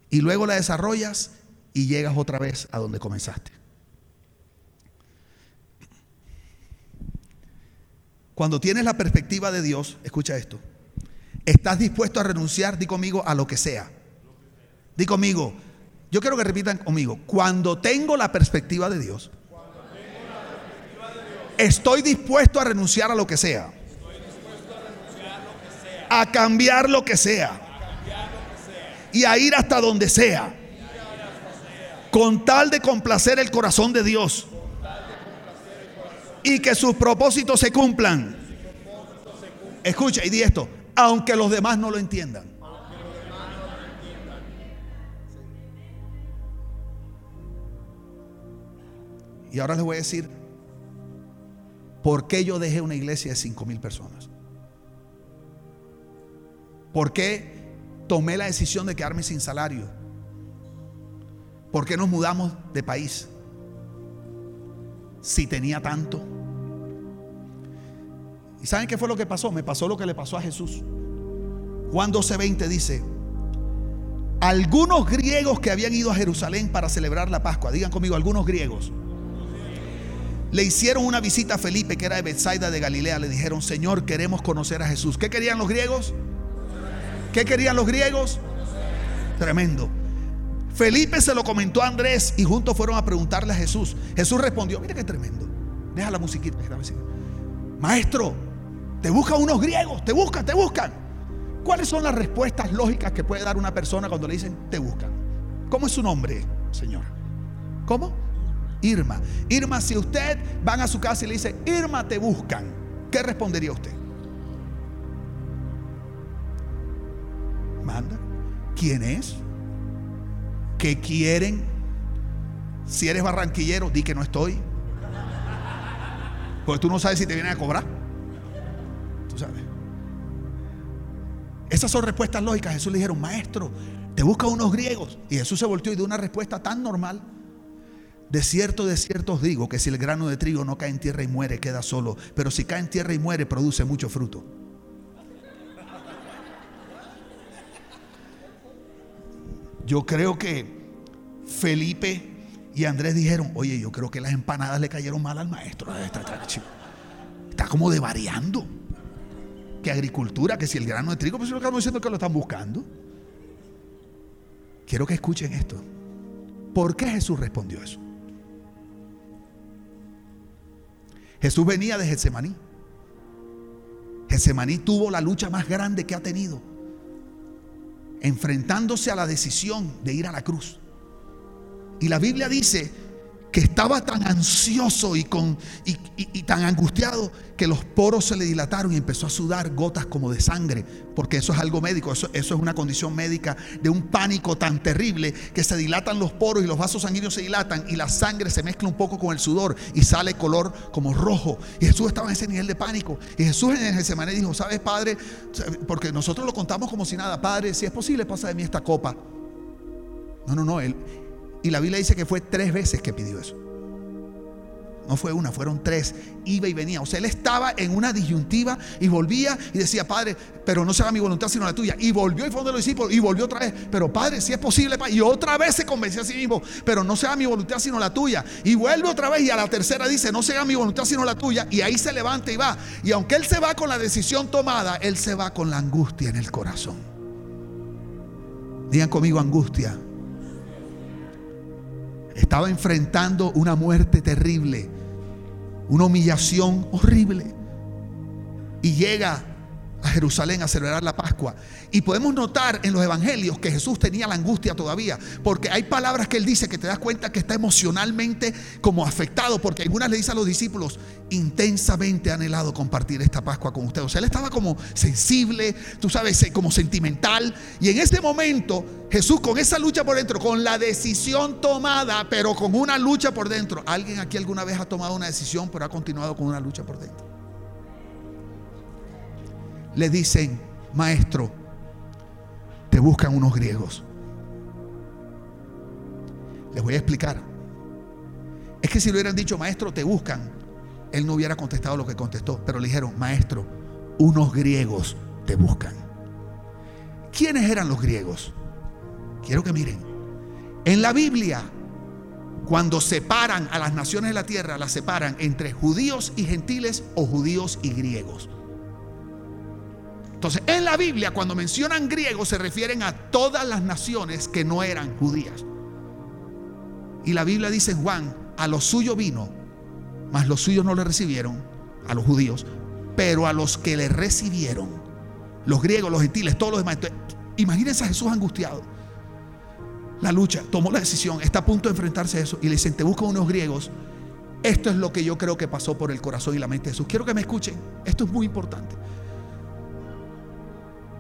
y luego la desarrollas y llegas otra vez a donde comenzaste. Cuando tienes la perspectiva de Dios, escucha esto, estás dispuesto a renunciar, di conmigo, a lo que sea. Di conmigo, yo quiero que repitan conmigo, cuando tengo la perspectiva de Dios, estoy dispuesto a renunciar a lo que sea. A cambiar lo que sea. Y a ir hasta donde sea. Con tal de complacer el corazón de Dios y que sus propósitos se cumplan. Escucha y di esto, aunque los demás no lo entiendan. Y ahora les voy a decir por qué yo dejé una iglesia de 5 mil personas. ¿Por qué tomé la decisión de quedarme sin salario? ¿Por qué nos mudamos de país? Si tenía tanto. ¿Y saben qué fue lo que pasó? Me pasó lo que le pasó a Jesús. Juan 12:20 dice, algunos griegos que habían ido a Jerusalén para celebrar la Pascua, digan conmigo, algunos griegos, le hicieron una visita a Felipe, que era de Bethsaida de Galilea, le dijeron, Señor, queremos conocer a Jesús. ¿Qué querían los griegos? ¿Qué querían los griegos? Tremendo. Felipe se lo comentó a Andrés y juntos fueron a preguntarle a Jesús. Jesús respondió, mira qué tremendo. Deja la musiquita. Maestro, te buscan unos griegos, te buscan, te buscan. ¿Cuáles son las respuestas lógicas que puede dar una persona cuando le dicen te buscan? ¿Cómo es su nombre, señor? ¿Cómo? Irma. Irma, si usted van a su casa y le dice, Irma, te buscan, ¿qué respondería usted? Manda. ¿Quién es? ¿Qué quieren? Si eres barranquillero, di que no estoy. Porque tú no sabes si te vienen a cobrar. Esas son respuestas lógicas. Jesús le dijeron, maestro, te busca unos griegos. Y Jesús se volteó y dio una respuesta tan normal. De cierto, de cierto os digo que si el grano de trigo no cae en tierra y muere, queda solo. Pero si cae en tierra y muere, produce mucho fruto. Yo creo que Felipe y Andrés dijeron, oye, yo creo que las empanadas le cayeron mal al maestro. Está, está como de variando. Que agricultura, que si el grano de trigo, pues lo estamos diciendo que lo están buscando. Quiero que escuchen esto. ¿Por qué Jesús respondió eso? Jesús venía de Getsemaní. Getsemaní tuvo la lucha más grande que ha tenido, enfrentándose a la decisión de ir a la cruz. Y la Biblia dice que estaba tan ansioso y, con, y, tan angustiado que los poros se le dilataron y empezó a sudar gotas como de sangre, porque eso es algo médico, eso, eso es una condición médica de un pánico tan terrible que se dilatan los poros y los vasos sanguíneos se dilatan y la sangre se mezcla un poco con el sudor y sale color como rojo. Y Jesús estaba en ese nivel de pánico. Y Jesús en ese semana dijo, ¿sabes, Padre? Porque nosotros lo contamos como si nada, Padre, si es posible, pasa de mí esta copa. No, no, no, él, y la Biblia dice que fue tres veces que pidió eso. No fue una, fueron tres. Iba y venía. O sea, él estaba en una disyuntiva y volvía y decía, Padre, pero no sea mi voluntad sino la tuya. Y volvió y fue de los discípulos y volvió otra vez. Pero Padre, si es posible. Y otra vez se convenció a sí mismo, pero no sea mi voluntad sino la tuya. Y vuelve otra vez y a la tercera dice, no sea mi voluntad sino la tuya. Y ahí se levanta y va. Y aunque él se va con la decisión tomada, él se va con la angustia en el corazón. Digan conmigo angustia estaba enfrentando una muerte terrible, una humillación horrible. Y llega Jerusalén a celebrar la Pascua. Y podemos notar en los evangelios que Jesús tenía la angustia todavía, porque hay palabras que él dice que te das cuenta que está emocionalmente como afectado, porque algunas le dice a los discípulos, intensamente anhelado compartir esta Pascua con ustedes. O sea, él estaba como sensible, tú sabes, eh, como sentimental. Y en ese momento, Jesús con esa lucha por dentro, con la decisión tomada, pero con una lucha por dentro. ¿Alguien aquí alguna vez ha tomado una decisión, pero ha continuado con una lucha por dentro? Le dicen, maestro, te buscan unos griegos. Les voy a explicar. Es que si le hubieran dicho, maestro, te buscan, él no hubiera contestado lo que contestó, pero le dijeron, maestro, unos griegos te buscan. ¿Quiénes eran los griegos? Quiero que miren. En la Biblia, cuando separan a las naciones de la tierra, las separan entre judíos y gentiles o judíos y griegos. Entonces, en la Biblia, cuando mencionan griegos, se refieren a todas las naciones que no eran judías. Y la Biblia dice en Juan, a los suyos vino, mas los suyos no le recibieron, a los judíos, pero a los que le recibieron, los griegos, los gentiles, todos los demás. imagínense a Jesús angustiado. La lucha, tomó la decisión, está a punto de enfrentarse a eso y le dicen, te busco unos griegos. Esto es lo que yo creo que pasó por el corazón y la mente de Jesús. Quiero que me escuchen, esto es muy importante.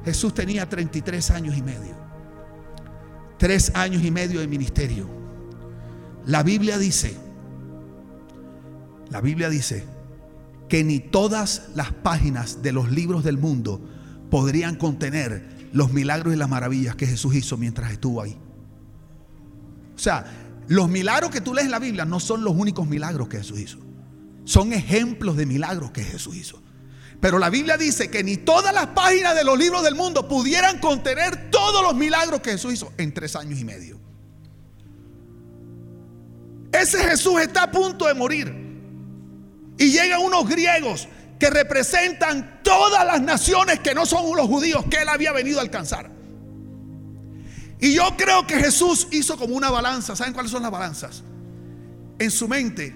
Jesús tenía 33 años y medio. Tres años y medio de ministerio. La Biblia dice, la Biblia dice que ni todas las páginas de los libros del mundo podrían contener los milagros y las maravillas que Jesús hizo mientras estuvo ahí. O sea, los milagros que tú lees en la Biblia no son los únicos milagros que Jesús hizo. Son ejemplos de milagros que Jesús hizo. Pero la Biblia dice que ni todas las páginas de los libros del mundo pudieran contener todos los milagros que Jesús hizo en tres años y medio. Ese Jesús está a punto de morir. Y llegan unos griegos que representan todas las naciones que no son los judíos que él había venido a alcanzar. Y yo creo que Jesús hizo como una balanza. ¿Saben cuáles son las balanzas? En su mente.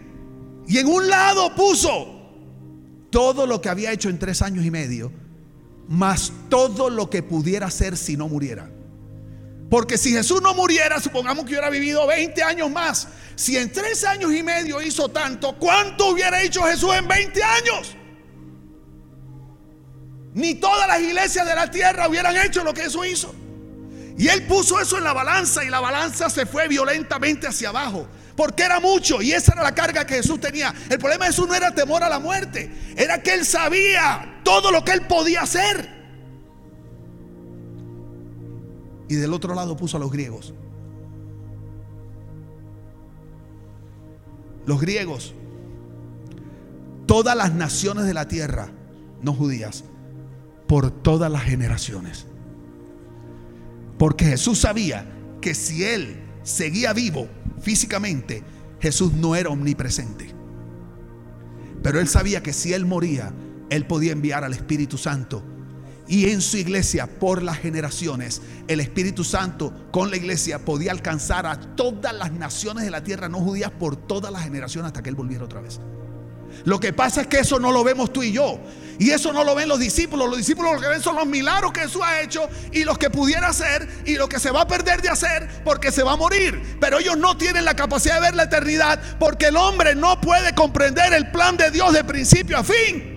Y en un lado puso todo lo que había hecho en tres años y medio, más todo lo que pudiera hacer si no muriera. Porque si Jesús no muriera, supongamos que hubiera vivido 20 años más. Si en tres años y medio hizo tanto, ¿cuánto hubiera hecho Jesús en 20 años? Ni todas las iglesias de la tierra hubieran hecho lo que Jesús hizo. Y él puso eso en la balanza y la balanza se fue violentamente hacia abajo. Porque era mucho y esa era la carga que Jesús tenía. El problema de Jesús no era temor a la muerte, era que él sabía todo lo que él podía hacer. Y del otro lado puso a los griegos. Los griegos, todas las naciones de la tierra, no judías, por todas las generaciones. Porque Jesús sabía que si él seguía vivo físicamente, Jesús no era omnipresente. Pero él sabía que si él moría, él podía enviar al Espíritu Santo y en su iglesia por las generaciones, el Espíritu Santo con la iglesia podía alcanzar a todas las naciones de la tierra no judías por todas las generaciones hasta que Él volviera otra vez. Lo que pasa es que eso no lo vemos tú y yo. Y eso no lo ven los discípulos. Los discípulos lo que ven son los milagros que Jesús ha hecho y los que pudiera hacer y lo que se va a perder de hacer porque se va a morir. Pero ellos no tienen la capacidad de ver la eternidad porque el hombre no puede comprender el plan de Dios de principio a fin.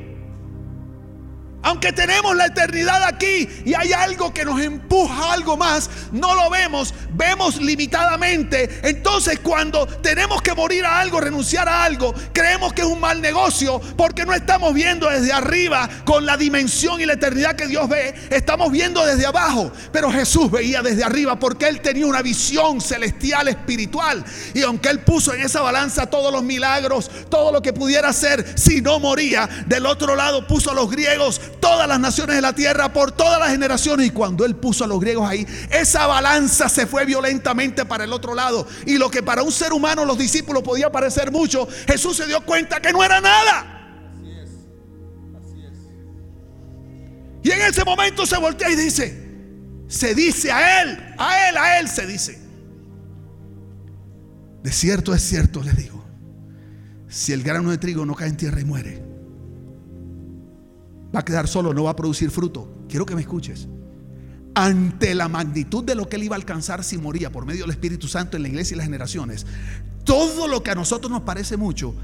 Aunque tenemos la eternidad aquí y hay algo que nos empuja a algo más, no lo vemos, vemos limitadamente. Entonces cuando tenemos que morir a algo, renunciar a algo, creemos que es un mal negocio porque no estamos viendo desde arriba con la dimensión y la eternidad que Dios ve, estamos viendo desde abajo. Pero Jesús veía desde arriba porque él tenía una visión celestial, espiritual. Y aunque él puso en esa balanza todos los milagros, todo lo que pudiera hacer si no moría, del otro lado puso a los griegos todas las naciones de la tierra por todas las generaciones. Y cuando él puso a los griegos ahí, esa balanza se fue violentamente para el otro lado. Y lo que para un ser humano los discípulos podía parecer mucho, Jesús se dio cuenta que no era nada. Y en ese momento se voltea y dice, se dice a él, a él, a él se dice. De cierto es cierto, le digo, si el grano de trigo no cae en tierra y muere, va a quedar solo, no va a producir fruto. Quiero que me escuches. Ante la magnitud de lo que él iba a alcanzar si moría por medio del Espíritu Santo en la iglesia y las generaciones, todo lo que a nosotros nos parece mucho,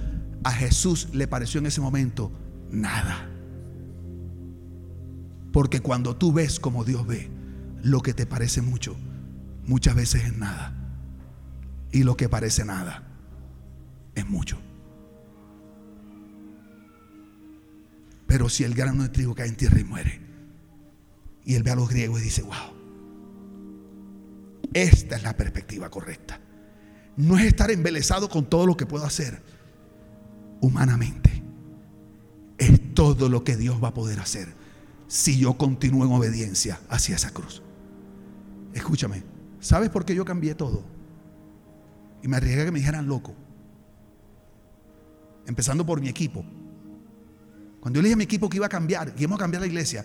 a Jesús le pareció en ese momento nada. Porque cuando tú ves como Dios ve, lo que te parece mucho, muchas veces es nada. Y lo que parece nada, es mucho. Pero si el grano de trigo cae en tierra y muere. Y él ve a los griegos y dice, wow, esta es la perspectiva correcta. No es estar embelesado con todo lo que puedo hacer humanamente. Es todo lo que Dios va a poder hacer si yo continúo en obediencia hacia esa cruz. Escúchame, ¿sabes por qué yo cambié todo? Y me arriesgué a que me dijeran loco. Empezando por mi equipo. Cuando yo le dije a mi equipo que iba a cambiar, que íbamos a cambiar la iglesia,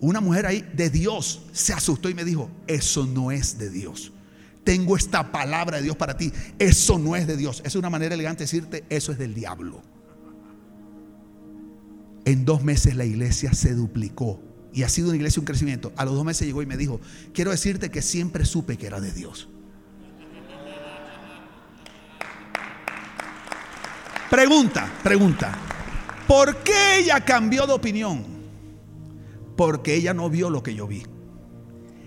una mujer ahí de Dios se asustó y me dijo, eso no es de Dios. Tengo esta palabra de Dios para ti. Eso no es de Dios. Es una manera elegante de decirte, eso es del diablo. En dos meses la iglesia se duplicó y ha sido una iglesia un crecimiento. A los dos meses llegó y me dijo, quiero decirte que siempre supe que era de Dios. Pregunta, pregunta. ¿Por qué ella cambió de opinión? Porque ella no vio lo que yo vi.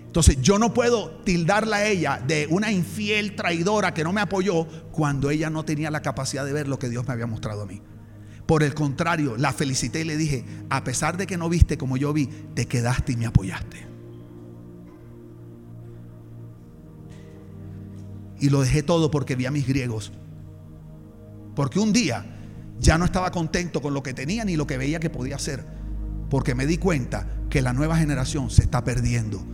Entonces yo no puedo tildarla a ella de una infiel traidora que no me apoyó cuando ella no tenía la capacidad de ver lo que Dios me había mostrado a mí. Por el contrario, la felicité y le dije, a pesar de que no viste como yo vi, te quedaste y me apoyaste. Y lo dejé todo porque vi a mis griegos. Porque un día ya no estaba contento con lo que tenía ni lo que veía que podía hacer. Porque me di cuenta que la nueva generación se está perdiendo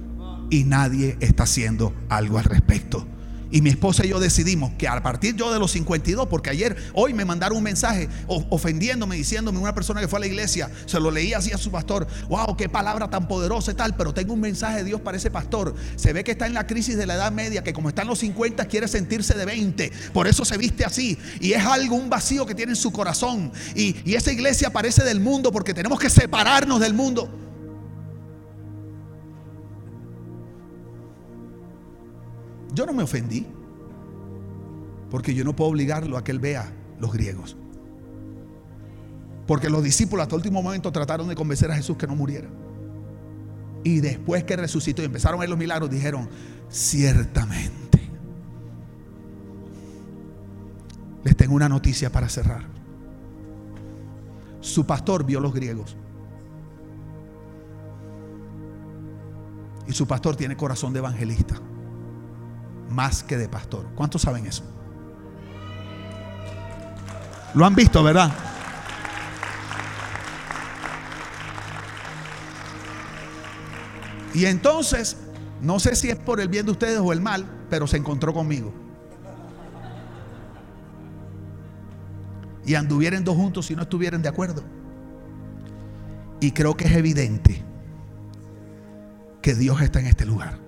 y nadie está haciendo algo al respecto. Y mi esposa y yo decidimos que a partir yo de los 52, porque ayer, hoy me mandaron un mensaje ofendiéndome, diciéndome una persona que fue a la iglesia, se lo leía así a su pastor, wow, qué palabra tan poderosa y tal, pero tengo un mensaje de Dios para ese pastor. Se ve que está en la crisis de la edad media, que como está en los 50 quiere sentirse de 20, por eso se viste así. Y es algo, un vacío que tiene en su corazón. Y, y esa iglesia parece del mundo porque tenemos que separarnos del mundo. Yo no me ofendí. Porque yo no puedo obligarlo a que él vea los griegos. Porque los discípulos hasta el último momento trataron de convencer a Jesús que no muriera. Y después que resucitó y empezaron a ver los milagros, dijeron, ciertamente. Les tengo una noticia para cerrar. Su pastor vio los griegos. Y su pastor tiene corazón de evangelista, más que de pastor. ¿Cuántos saben eso? Lo han visto, ¿verdad? Y entonces, no sé si es por el bien de ustedes o el mal, pero se encontró conmigo. Y anduvieran dos juntos si no estuvieran de acuerdo. Y creo que es evidente que Dios está en este lugar.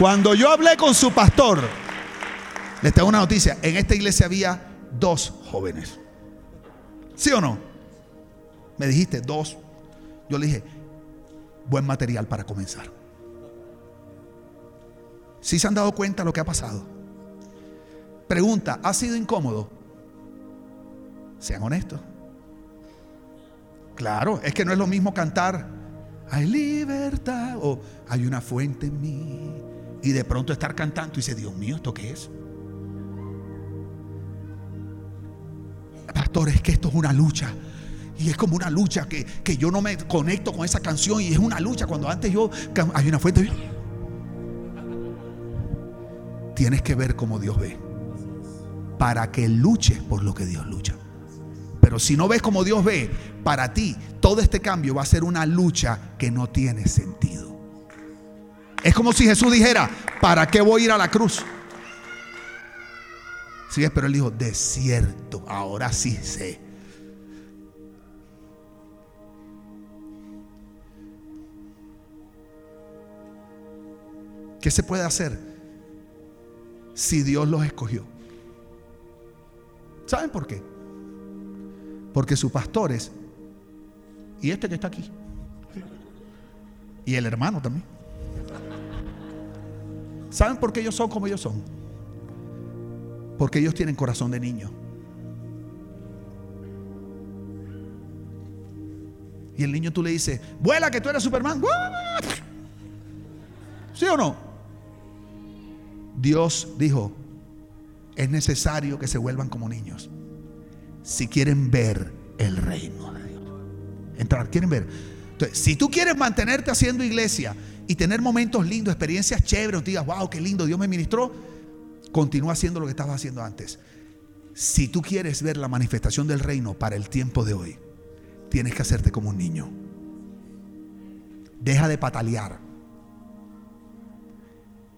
Cuando yo hablé con su pastor, les tengo una noticia, en esta iglesia había dos jóvenes. ¿Sí o no? Me dijiste dos. Yo le dije, buen material para comenzar. Si se han dado cuenta de lo que ha pasado? Pregunta, ¿ha sido incómodo? Sean honestos. Claro, es que no es lo mismo cantar, hay libertad o hay una fuente en mí y de pronto estar cantando y dice, Dios mío, ¿esto qué es? Pastor, es que esto es una lucha. Y es como una lucha que, que, yo no me conecto con esa canción y es una lucha cuando antes yo hay una fuente. Tienes que ver como Dios ve para que luches por lo que Dios lucha. Pero si no ves como Dios ve, para ti todo este cambio va a ser una lucha que no tiene sentido. Es como si Jesús dijera, ¿para qué voy a ir a la cruz? Sí, pero él dijo, de cierto, ahora sí sé. ¿Qué se puede hacer si Dios los escogió? ¿Saben por qué? Porque sus pastores, y este que está aquí, y el hermano también, ¿Saben por qué ellos son como ellos son? Porque ellos tienen corazón de niño. Y el niño tú le dices, vuela que tú eres Superman. ¿Sí o no? Dios dijo, es necesario que se vuelvan como niños. Si quieren ver el reino de Dios. Entrar, quieren ver. Entonces, si tú quieres mantenerte haciendo iglesia y tener momentos lindos, experiencias chéveres, digas, wow, qué lindo, Dios me ministró, continúa haciendo lo que estabas haciendo antes. Si tú quieres ver la manifestación del reino para el tiempo de hoy, tienes que hacerte como un niño. Deja de patalear.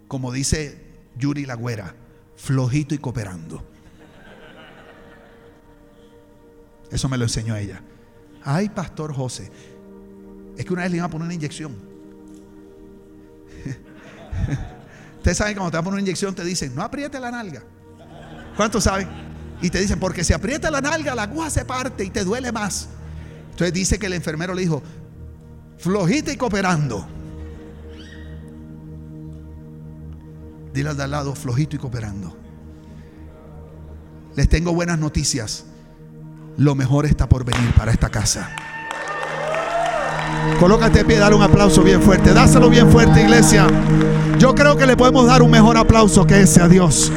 Como dice Yuri Lagüera, flojito y cooperando. Eso me lo enseñó ella. Ay, Pastor José, es que una vez le iba a poner una inyección Ustedes saben cuando te poner una inyección te dicen, no apriete la nalga. ¿Cuántos saben? Y te dicen, porque si aprieta la nalga, la aguja se parte y te duele más. Entonces dice que el enfermero le dijo, flojita y cooperando. Dile al de al lado, flojito y cooperando. Les tengo buenas noticias. Lo mejor está por venir para esta casa. Colócate de pie, dale un aplauso bien fuerte. Dáselo bien fuerte, iglesia. Yo creo que le podemos dar un mejor aplauso que ese a Dios.